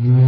快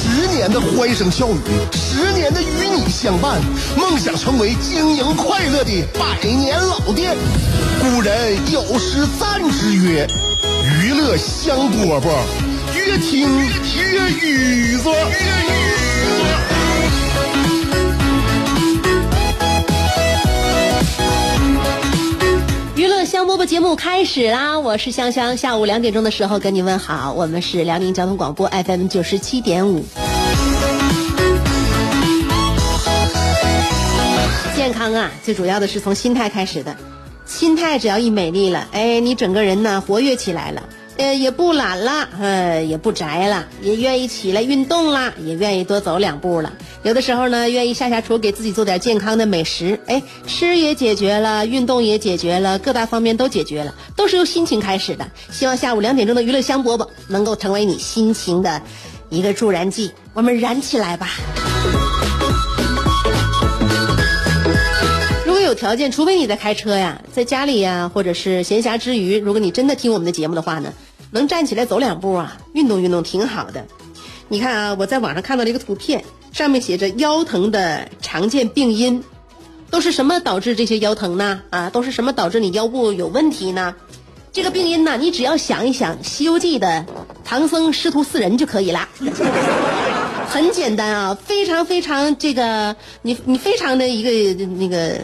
十年的欢声笑语，十年的与你相伴，梦想成为经营快乐的百年老店。古人有诗赞之曰：“娱乐香饽饽，越听越雨子。”娱乐香饽饽节目开始啦！我是香香，下午两点钟的时候跟你问好，我们是辽宁交通广播 FM 九十七点五。健康啊，最主要的是从心态开始的，心态只要一美丽了，哎，你整个人呢活跃起来了。呃，也不懒了，呃，也不宅了，也愿意起来运动啦，也愿意多走两步了。有的时候呢，愿意下下厨给自己做点健康的美食，哎，吃也解决了，运动也解决了，各大方面都解决了，都是由心情开始的。希望下午两点钟的娱乐香饽饽能够成为你心情的一个助燃剂，我们燃起来吧。条件，除非你在开车呀，在家里呀，或者是闲暇之余，如果你真的听我们的节目的话呢，能站起来走两步啊，运动运动挺好的。你看啊，我在网上看到了一个图片，上面写着腰疼的常见病因，都是什么导致这些腰疼呢？啊，都是什么导致你腰部有问题呢？这个病因呢，你只要想一想《西游记》的唐僧师徒四人就可以啦。很简单啊，非常非常这个，你你非常的一个那个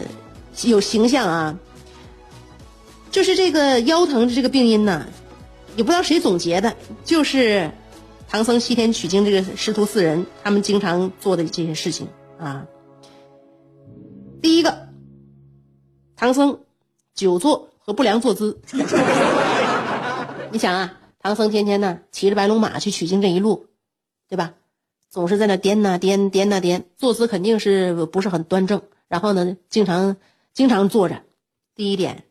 有形象啊。就是这个腰疼的这个病因呢，也不知道谁总结的，就是唐僧西天取经这个师徒四人他们经常做的这些事情啊。第一个，唐僧久坐和不良坐姿。你想啊，唐僧天天呢骑着白龙马去取经这一路，对吧？总是在那颠呐颠，颠呐颠，坐姿肯定是不是很端正。然后呢，经常经常坐着。第一点，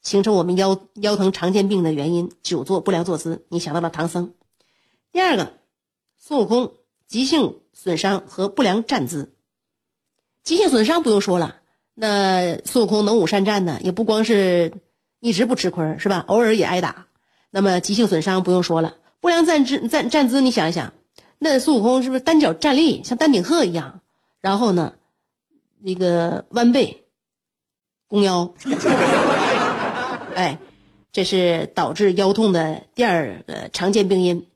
形成我们腰腰疼常见病的原因，久坐不良坐姿。你想到了唐僧。第二个，孙悟空急性损伤和不良站姿。急性损伤不用说了，那孙悟空能武善战呢，也不光是一直不吃亏，是吧？偶尔也挨打。那么急性损伤不用说了，不良站姿站站姿，你想一想，那孙悟空是不是单脚站立，像丹顶鹤一样？然后呢，那个弯背、弓腰，哎，这是导致腰痛的第二个常见病因。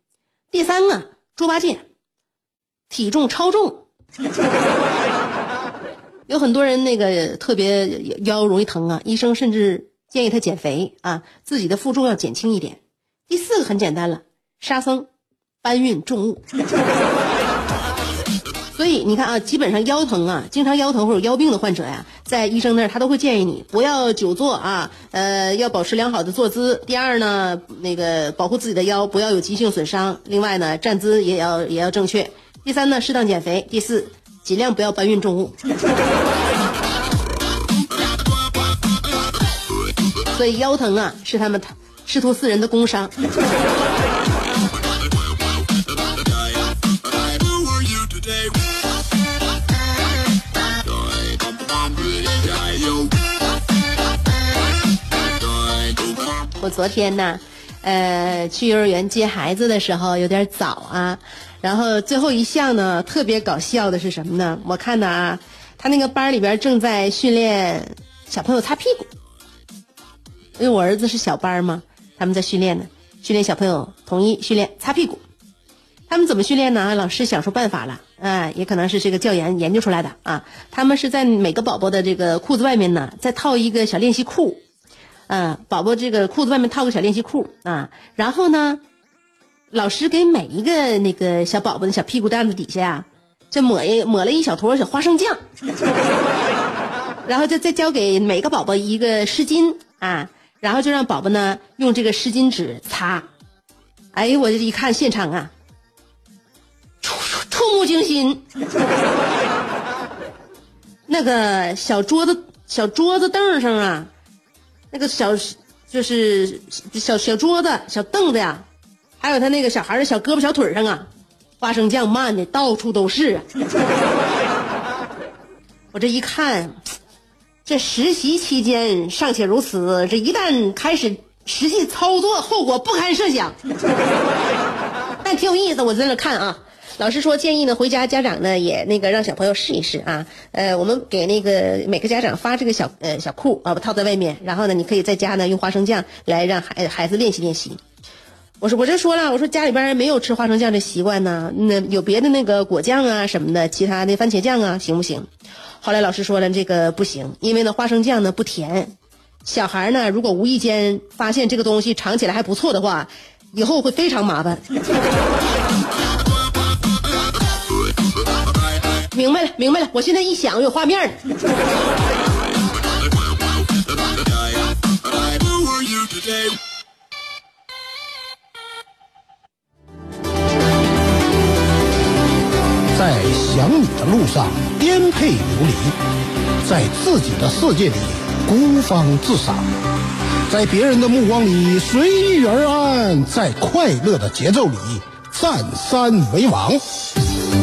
第三个，猪八戒体重超重，有很多人那个特别腰容易疼啊，医生甚至建议他减肥啊，自己的负重要减轻一点。第四个很简单了，沙僧搬运重物。所以你看啊，基本上腰疼啊，经常腰疼或者腰病的患者呀，在医生那儿他都会建议你不要久坐啊，呃，要保持良好的坐姿。第二呢，那个保护自己的腰，不要有急性损伤。另外呢，站姿也要也要正确。第三呢，适当减肥。第四，尽量不要搬运重物。所以腰疼啊，是他们师徒四人的工伤。昨天呢，呃，去幼儿园接孩子的时候有点早啊，然后最后一项呢，特别搞笑的是什么呢？我看的啊，他那个班里边正在训练小朋友擦屁股，因为我儿子是小班嘛，他们在训练呢，训练小朋友统一训练擦屁股。他们怎么训练呢？老师想出办法了，啊，也可能是这个教研研究出来的啊。他们是在每个宝宝的这个裤子外面呢，再套一个小练习裤。嗯，宝宝这个裤子外面套个小练习裤啊，然后呢，老师给每一个那个小宝宝的小屁股蛋子底下呀，就抹一抹了一小坨小花生酱，然后就再交给每个宝宝一个湿巾啊，然后就让宝宝呢用这个湿巾纸擦。哎，我这一看现场啊，触目惊心。那个小桌子、小桌子凳上啊，那个小就是小小桌子、小凳子呀，还有他那个小孩的小胳膊、小腿上啊，花生酱漫的到处都是。我这一看，这实习期间尚且如此，这一旦开始实际操作，后果不堪设想。但挺有意思，我在那看啊。老师说建议呢，回家家长呢也那个让小朋友试一试啊。呃，我们给那个每个家长发这个小呃小裤啊，套在外面，然后呢，你可以在家呢用花生酱来让孩孩子练习练习。我说我这说了，我说家里边没有吃花生酱的习惯呢，那有别的那个果酱啊什么的，其他的番茄酱啊行不行？后来老师说了，这个不行，因为呢花生酱呢不甜，小孩呢如果无意间发现这个东西尝起来还不错的话，以后会非常麻烦。明白了，明白了，我现在一想有画面在想你的路上颠沛流离，在自己的世界里孤芳自赏，在别人的目光里随遇而安，在快乐的节奏里占山为王。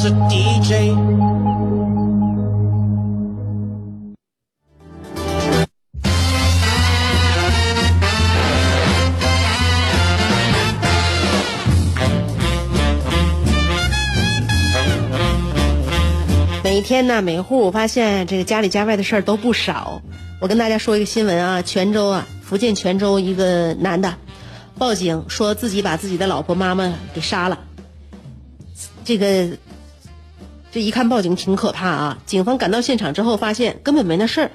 是 DJ。每天呢，每户我发现这个家里家外的事儿都不少。我跟大家说一个新闻啊，泉州啊，福建泉州一个男的报警说自己把自己的老婆妈妈给杀了。这个，这一看报警挺可怕啊！警方赶到现场之后，发现根本没那事儿。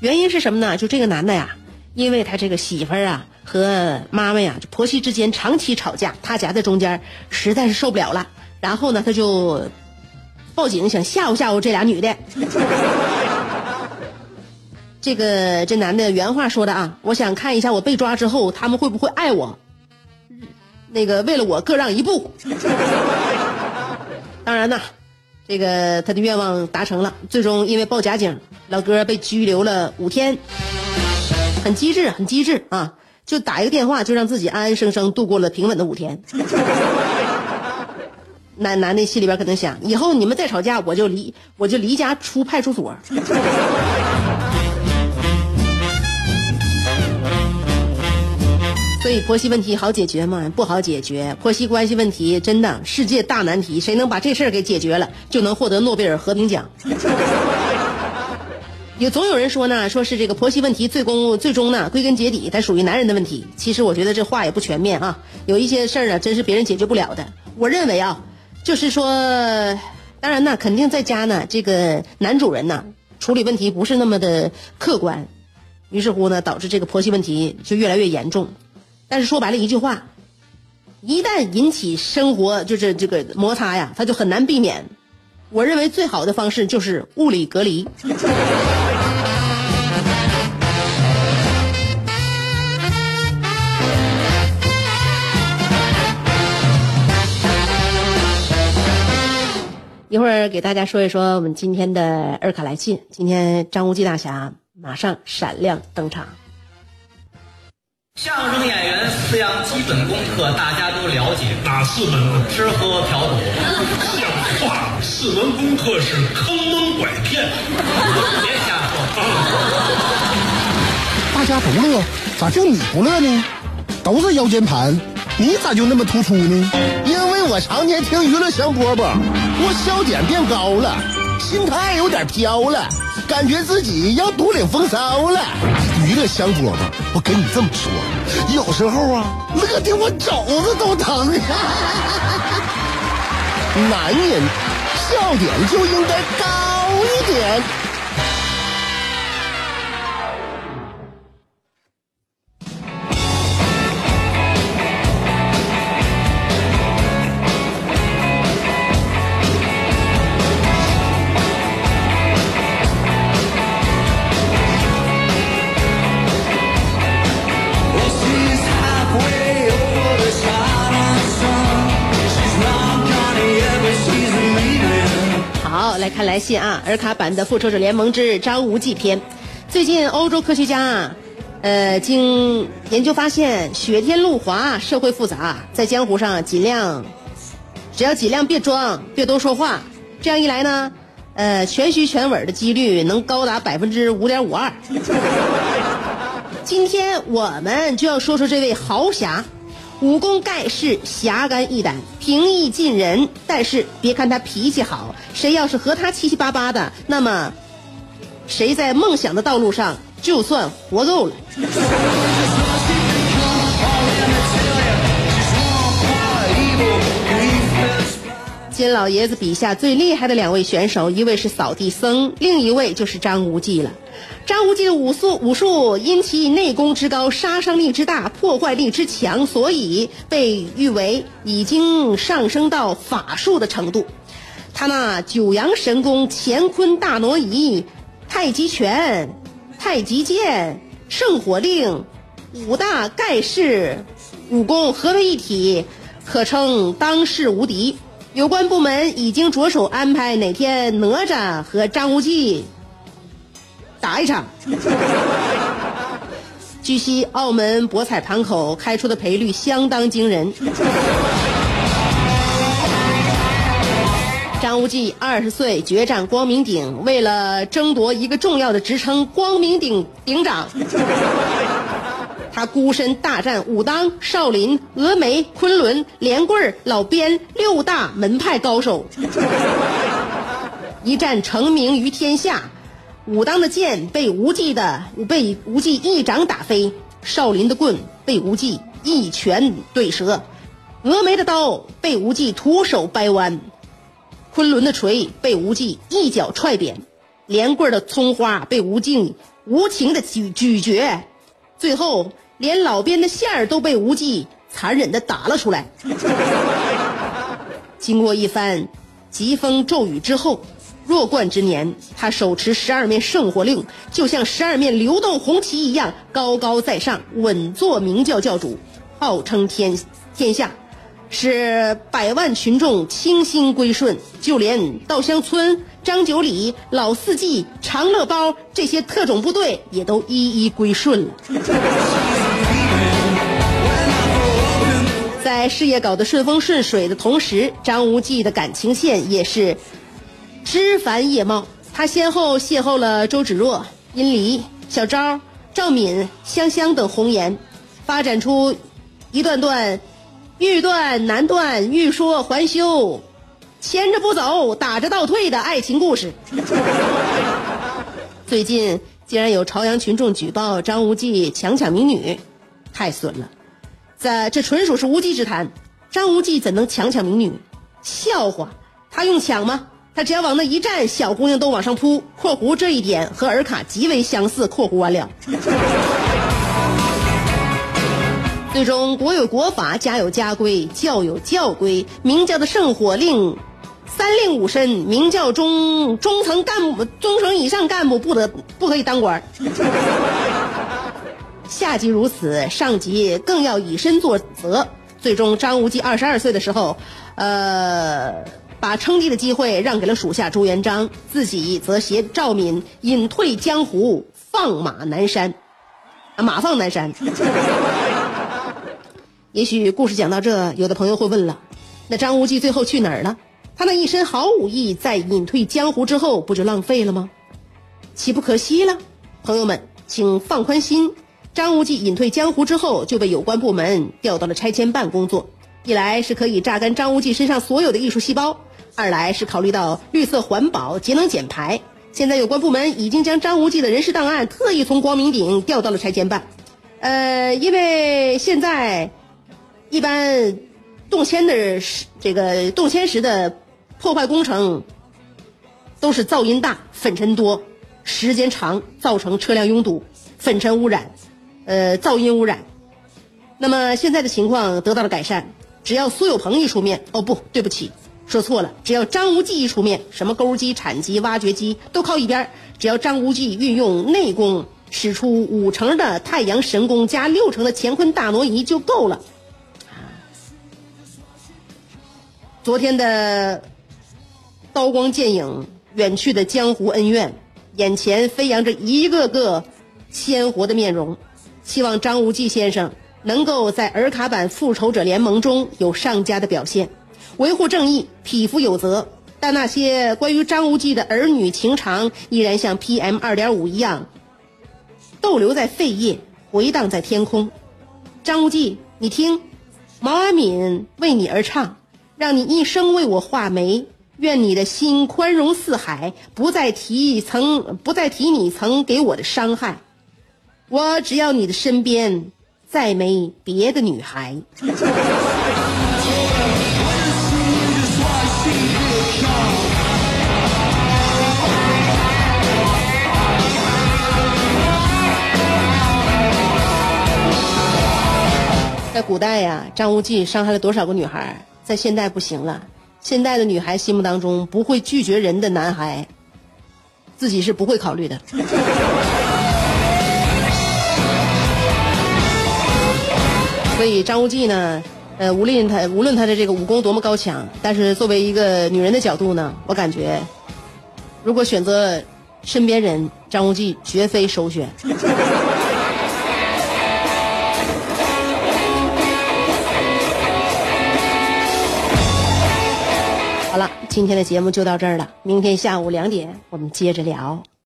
原因是什么呢？就这个男的呀，因为他这个媳妇儿啊和妈妈呀，就婆媳之间长期吵架，他夹在中间，实在是受不了了。然后呢，他就报警想吓唬吓唬这俩女的。这个这男的原话说的啊，我想看一下我被抓之后他们会不会爱我，那个为了我各让一步。当然呐，这个他的愿望达成了。最终因为报假警，老哥被拘留了五天。很机智，很机智啊！就打一个电话，就让自己安安生生度过了平稳的五天。男男的心里边可能想：以后你们再吵架，我就离我就离家出派出所。所以婆媳问题好解决吗？不好解决。婆媳关系问题真的世界大难题，谁能把这事儿给解决了，就能获得诺贝尔和平奖。有总有人说呢，说是这个婆媳问题最终最终呢，归根结底它属于男人的问题。其实我觉得这话也不全面啊，有一些事儿啊，真是别人解决不了的。我认为啊，就是说，当然呢，肯定在家呢，这个男主人呢，处理问题不是那么的客观，于是乎呢，导致这个婆媳问题就越来越严重。但是说白了一句话，一旦引起生活就是这个摩擦呀，它就很难避免。我认为最好的方式就是物理隔离。一会儿给大家说一说我们今天的二卡来信。今天张无忌大侠马上闪亮登场。相声演员四样基本功课大家都了解，哪四门？吃喝嫖赌。像话，四门功课是坑蒙拐骗。别瞎说。大家都乐，咋就你不乐呢？都是腰间盘，你咋就那么突出呢？因为我常年听娱乐香饽饽，我笑点变高了，心态有点飘了，感觉自己要独领风骚了。娱乐香饽饽，我跟你这么说，有时候啊，乐的我肘子都疼。男人笑点就应该高一点。啊，尔卡版的《复仇者联盟之张无忌篇》。最近欧洲科学家啊，呃，经研究发现，雪天路滑，社会复杂，在江湖上尽量，只要尽量别装，别多说话，这样一来呢，呃，全虚全稳的几率能高达百分之五点五二。今天我们就要说说这位豪侠。武功盖世，侠肝义胆，平易近人。但是别看他脾气好，谁要是和他七七八八的，那么谁在梦想的道路上就算活够了。金老爷子笔下最厉害的两位选手，一位是扫地僧，另一位就是张无忌了。张无忌的武术武术因其内功之高、杀伤力之大、破坏力之强，所以被誉为已经上升到法术的程度。他那九阳神功、乾坤大挪移、太极拳、太极剑、圣火令五大盖世武功合为一体，可称当世无敌。有关部门已经着手安排哪天哪吒和张无忌打一场。据悉，澳门博彩盘口开出的赔率相当惊人。张无忌二十岁决战光明顶，为了争夺一个重要的职称——光明顶顶长。他孤身大战武当、少林、峨眉、昆仑、连棍老鞭六大门派高手，一战成名于天下。武当的剑被无忌的被无忌一掌打飞，少林的棍被无忌一拳怼折，峨眉的刀被无忌徒手掰弯，昆仑的锤被无忌一脚踹扁，连棍的葱花被无忌无情的咀咀嚼。最后，连老鞭的线儿都被无忌残忍的打了出来。经过一番疾风骤雨之后，弱冠之年，他手持十二面圣火令，就像十二面流动红旗一样高高在上，稳坐明教教主，号称天天下，使百万群众倾心归顺，就连稻香村。张九里、老四季、长乐包这些特种部队也都一一归顺了。在事业搞得顺风顺水的同时，张无忌的感情线也是枝繁叶茂。他先后邂逅了周芷若、殷离、小昭、赵敏、香香等红颜，发展出一段段欲断难断、欲说还休。牵着不走，打着倒退的爱情故事。最近竟然有朝阳群众举报张无忌强抢民女，太损了！这这纯属是无稽之谈。张无忌怎能强抢民女？笑话！他用抢吗？只要往那一站，小姑娘都往上扑。（括弧这一点和尔卡极为相似。）（括弧完了。）最终，国有国法，家有家规，教有教规。明教的圣火令。三令五申，明教中中层干部、中层以上干部不得不可以当官下级如此，上级更要以身作则。最终，张无忌二十二岁的时候，呃，把称帝的机会让给了属下朱元璋，自己则携赵敏隐退江湖，放马南山。啊，马放南山。也许故事讲到这，有的朋友会问了：那张无忌最后去哪儿了？他那一身好武艺，在隐退江湖之后，不就浪费了吗？岂不可惜了？朋友们，请放宽心。张无忌隐退江湖之后，就被有关部门调到了拆迁办工作。一来是可以榨干张无忌身上所有的艺术细胞，二来是考虑到绿色环保、节能减排。现在有关部门已经将张无忌的人事档案特意从光明顶调到了拆迁办。呃，因为现在一般动迁的这个动迁时的破坏工程都是噪音大、粉尘多、时间长，造成车辆拥堵、粉尘污染、呃噪音污染。那么现在的情况得到了改善，只要苏有朋一出面，哦不对不起。说错了，只要张无忌一出面，什么钩机、铲机、挖掘机都靠一边只要张无忌运用内功，使出五成的太阳神功加六成的乾坤大挪移就够了。昨天的刀光剑影，远去的江湖恩怨，眼前飞扬着一个个鲜活的面容。希望张无忌先生能够在尔卡版复仇者联盟中有上佳的表现。维护正义，匹夫有责。但那些关于张无忌的儿女情长，依然像 PM 二点五一样，逗留在肺叶，回荡在天空。张无忌，你听，毛阿敏为你而唱，让你一生为我画眉。愿你的心宽容似海，不再提曾不再提你曾给我的伤害。我只要你的身边再没别的女孩。在古代呀，张无忌伤害了多少个女孩？在现代不行了，现代的女孩心目当中不会拒绝人的男孩，自己是不会考虑的。所以张无忌呢，呃，无论他无论他的这个武功多么高强，但是作为一个女人的角度呢，我感觉，如果选择身边人，张无忌绝非首选。今天的节目就到这儿了。明天下午两点，我们接着聊。